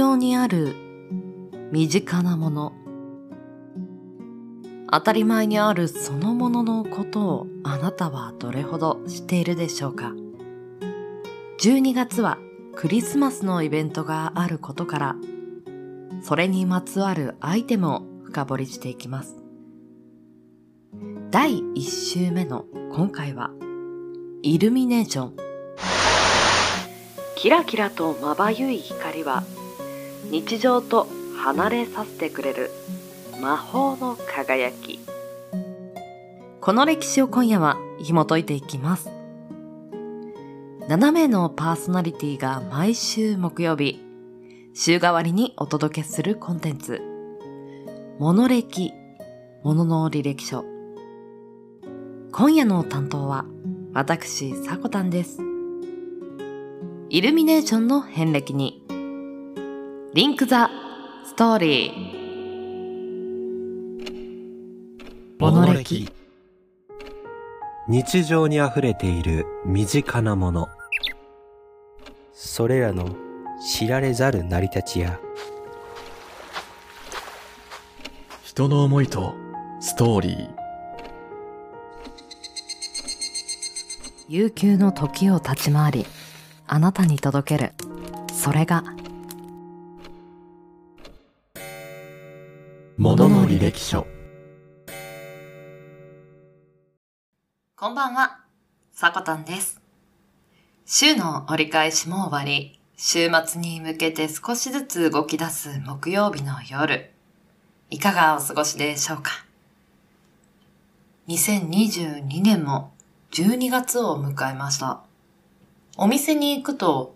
常にある身近なもの。当たり前にあるそのもののことをあなたはどれほど知っているでしょうか。12月はクリスマスのイベントがあることからそれにまつわるアイテムを深掘りしていきます。第1週目の今回はイルミネーション。キラキラとまばゆい光は日常と離れさせてくれる魔法の輝き。この歴史を今夜は紐解いていきます。7名のパーソナリティが毎週木曜日週替わりにお届けするコンテンツ。モノ歴ものの履歴書。今夜の担当は私、さこたんです。イルミネーションの遍歴に。リンクザストーリー。モノ歴日常に溢れている身近なもの。それらの知られざる成り立ちや。人の思いとストーリー。悠久の時を立ち回りあなたに届ける。それがものの履歴書こんばんは、さこたんです。週の折り返しも終わり、週末に向けて少しずつ動き出す木曜日の夜。いかがお過ごしでしょうか ?2022 年も12月を迎えました。お店に行くと、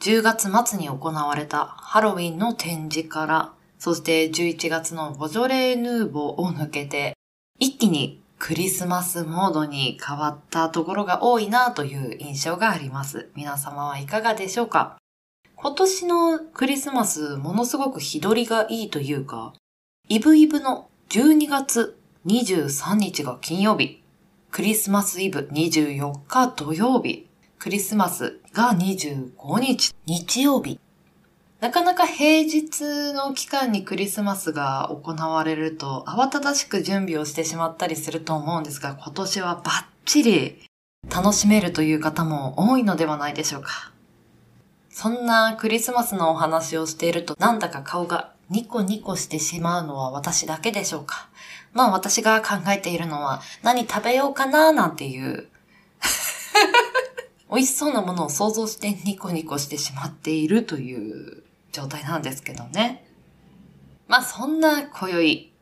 10月末に行われたハロウィンの展示から、そして11月のボジョレーヌーボーを抜けて、一気にクリスマスモードに変わったところが多いなという印象があります。皆様はいかがでしょうか？今年のクリスマスものすごく日取りがいいというか、イブイブの12月23日が金曜日、クリスマスイブ24日土曜日、クリスマスが25日日曜日。なかなか平日の期間にクリスマスが行われると慌ただしく準備をしてしまったりすると思うんですが、今年はバッチリ楽しめるという方も多いのではないでしょうか。そんなクリスマスのお話をしているとなんだか顔がニコニコしてしまうのは私だけでしょうか。まあ私が考えているのは何食べようかななんていう 美味しそうなものを想像してニコニコしてしまっているという状態なんですけどね。まあそんな今宵、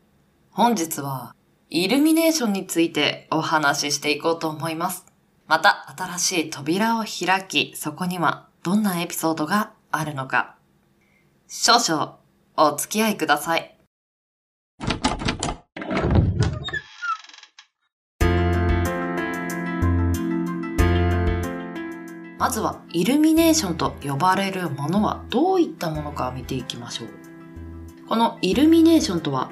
本日はイルミネーションについてお話ししていこうと思います。また新しい扉を開き、そこにはどんなエピソードがあるのか。少々お付き合いください。まずはイルミネーションと呼ばれるものはどういったものか見ていきましょう。このイルミネーションとは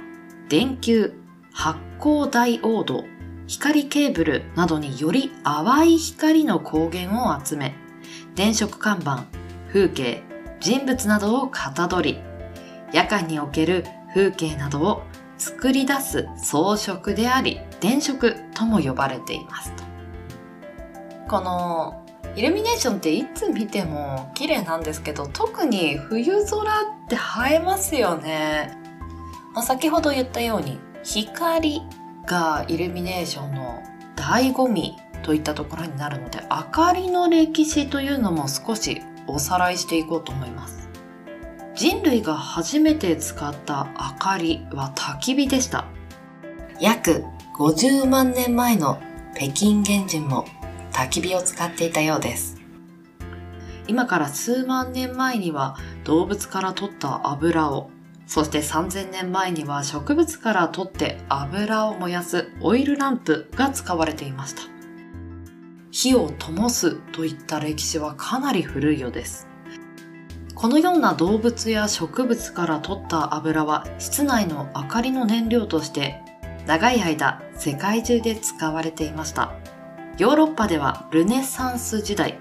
電球、発光ダイオード、光ケーブルなどにより淡い光の光源を集め、電飾看板、風景、人物などをかたどり、夜間における風景などを作り出す装飾であり、電飾とも呼ばれていますと。このイルミネーションっていつ見ても綺麗なんですけど、特に冬空って映えますよね。まあ、先ほど言ったように、光がイルミネーションの醍醐味といったところになるので、明かりの歴史というのも少しおさらいしていこうと思います。人類が初めて使った明かりは焚き火でした。約50万年前の北京原人も焚き火を使っていたようです。今から数万年前には動物から取った油を、そして3000年前には植物から取って油を燃やすオイルランプが使われていました。火を灯すといった歴史はかなり古いようです。このような動物や植物から取った油は室内の明かりの燃料として長い間世界中で使われていました。ヨーロッパではルネサンス時代、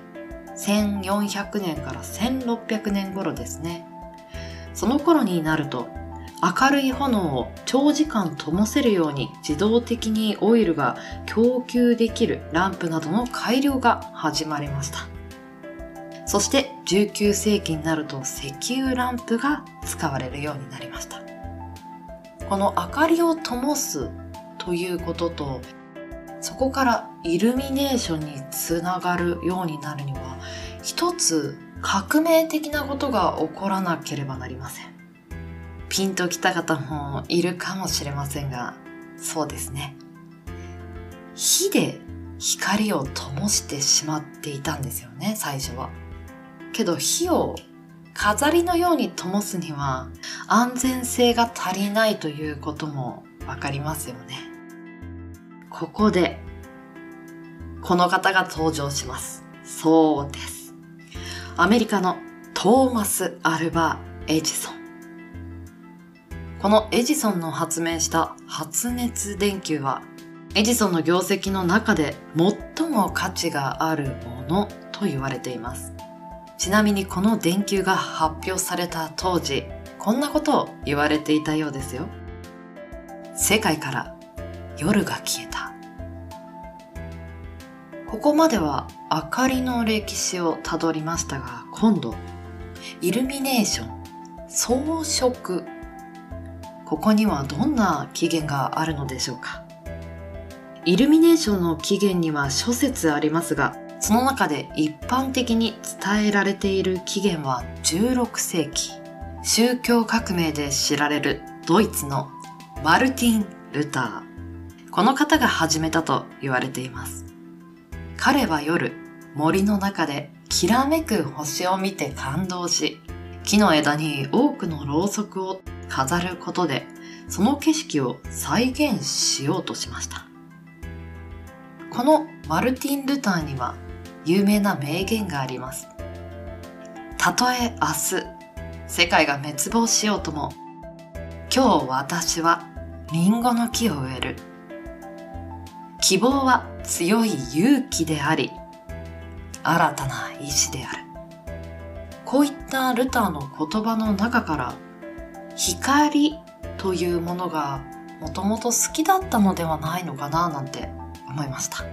1400年から1600年頃ですね。その頃になると明るい炎を長時間灯せるように自動的にオイルが供給できるランプなどの改良が始まりました。そして19世紀になると石油ランプが使われるようになりました。この明かりを灯すということと、そこからイルミネーションにつながるようになるには、一つ革命的なことが起こらなければなりません。ピンときた方もいるかもしれませんが、そうですね。火で光を灯してしまっていたんですよね、最初は。けど火を飾りのように灯すには安全性が足りないということもわかりますよね。ここで、この方が登場します。そうです。アメリカのトーマス・アルバー・エジソン。このエジソンの発明した発熱電球は、エジソンの業績の中で最も価値があるものと言われています。ちなみにこの電球が発表された当時、こんなことを言われていたようですよ。世界から夜が消えた。ここまでは明かりの歴史をたどりましたが、今度、イルミネーション、装飾。ここにはどんな起源があるのでしょうかイルミネーションの起源には諸説ありますが、その中で一般的に伝えられている起源は16世紀。宗教革命で知られるドイツのマルティン・ルター。この方が始めたと言われています。彼は夜、森の中できらめく星を見て感動し、木の枝に多くのろうそくを飾ることで、その景色を再現しようとしました。このマルティン・ルターには有名な名言があります。たとえ明日、世界が滅亡しようとも、今日私はリンゴの木を植える。希望は強い勇気であり、新たな意志である。こういったルターの言葉の中から、光というものがもともと好きだったのではないのかななんて思いました。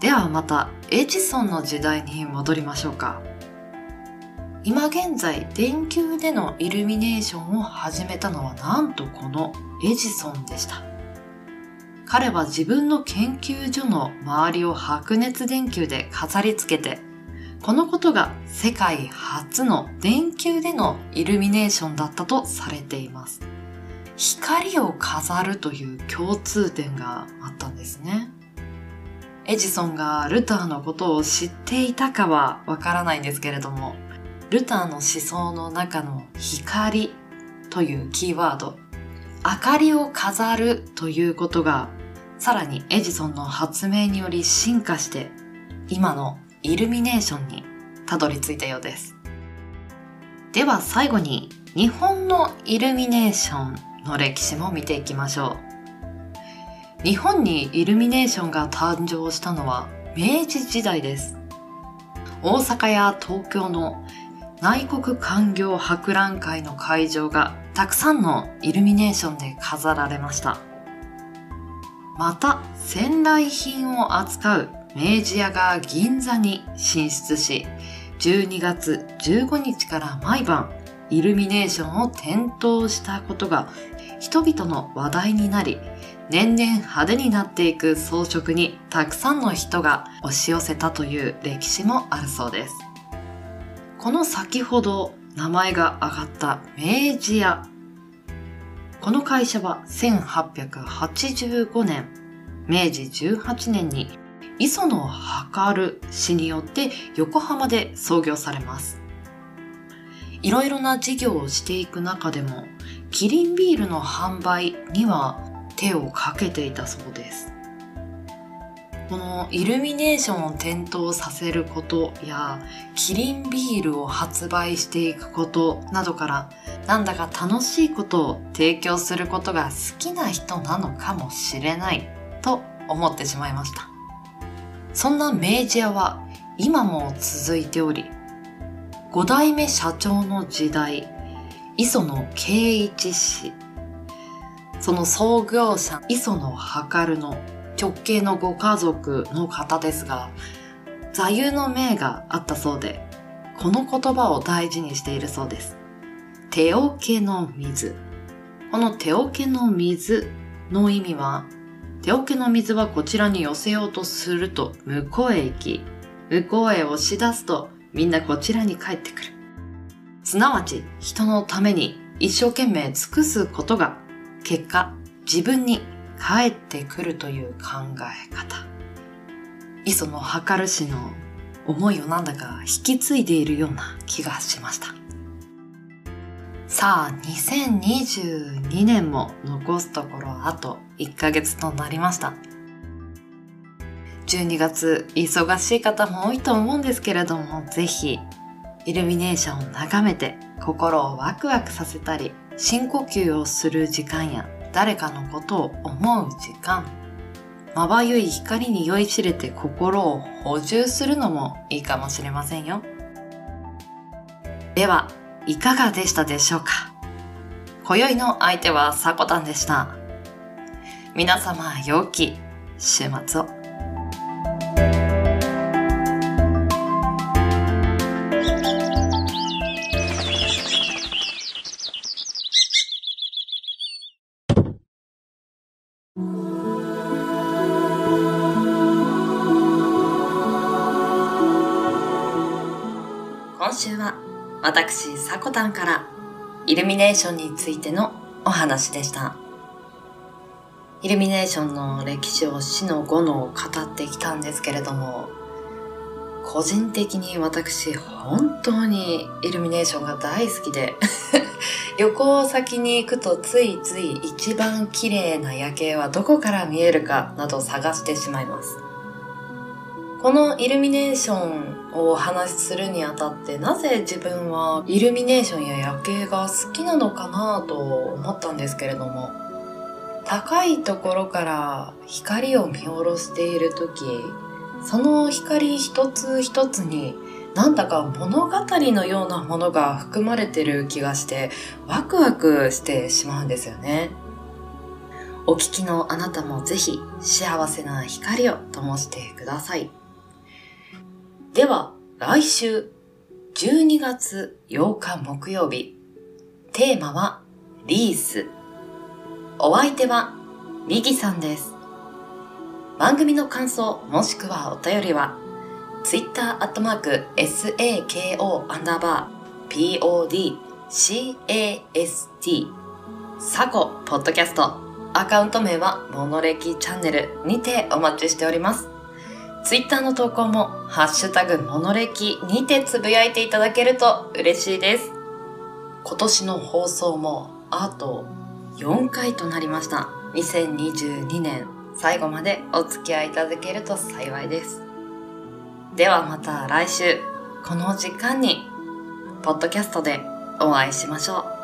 ではまたエジソンの時代に戻りましょうか。今現在電球でのイルミネーションを始めたのはなんとこのエジソンでした。彼は自分の研究所の周りを白熱電球で飾り付けて、このことが世界初の電球でのイルミネーションだったとされています。光を飾るという共通点があったんですね。エジソンがルターのことを知っていたかはわからないんですけれども、ルターの思想の中の光というキーワード、明かりを飾るということが、さらにエジソンの発明により進化して、今のイルミネーションにたどり着いたようです。では最後に日本のイルミネーションの歴史も見ていきましょう。日本にイルミネーションが誕生したのは明治時代です。大阪や東京の内国官業博覧会の会場がたくさんのイルミネーションで飾られました。また、仙来品を扱う明治屋が銀座に進出し、12月15日から毎晩イルミネーションを点灯したことが人々の話題になり、年々派手になっていく装飾にたくさんの人が押し寄せたという歴史もあるそうです。この先ほど名前が挙がった明治屋。この会社は1885年、明治18年に磯野る氏によって横浜で創業されます。いろいろな事業をしていく中でも、キリンビールの販売には手をかけていたそうです。このイルミネーションを点灯させることやキリンビールを発売していくことなどからなんだか楽しいことを提供することが好きな人なのかもしれないと思ってしまいました。そんな明治屋は今も続いており5代目社長の時代、磯野圭一氏。その創業者、磯野るの直系のご家族の方ですが、座右の銘があったそうで、この言葉を大事にしているそうです。手桶の水。この手桶の水の意味は、手桶の水はこちらに寄せようとすると向こうへ行き、向こうへ押し出すとみんなこちらに帰ってくる。すなわち人のために一生懸命尽くすことが結果自分に返ってくるという考え方。磯野る氏の思いをなんだか引き継いでいるような気がしました。さあ、2022年も残すところあと1ヶ月となりました。12月忙しい方も多いと思うんですけれども、ぜひイルミネーションを眺めて心をワクワクさせたり、深呼吸をする時間や誰かのことを思う時間、まばゆい光に酔いしれて心を補充するのもいいかもしれませんよ。では、いかがでしたでしょうか？今宵の相手はさこたんでした。皆様、良き週末を。私、さこたんからイルミネーションについてのお話でした。イルミネーションの歴史を死の後の語ってきたんですけれども、個人的に私、本当にイルミネーションが大好きで 旅行先に行くとついつい一番綺麗な夜景はどこから見えるかなど探してしまいます。このイルミネーションをお話しするにあたってなぜ自分はイルミネーションや夜景が好きなのかなと思ったんですけれども高いところから光を見下ろしている時その光一つ一つになんだか物語のようなものが含まれてる気がしてワクワクしてしまうんですよね。お聞きのあなたもぜひ幸せな光を灯してください。では、来週12月8日木曜日、テーマはリース。お相手はミギさんです。番組の感想もしくはお便りは、Twitter アットマーク SAKO アンダーバー PODCAST サコポッドキャストアカウント名はモノレキチャンネルにてお待ちしております。ツイッターの投稿も、ハッシュタグモノレキにてつぶやいていただけると嬉しいです。今年の放送もあと4回となりました。2022年最後までお付き合いいただけると幸いです。ではまた来週、この時間に、ポッドキャストでお会いしましょう。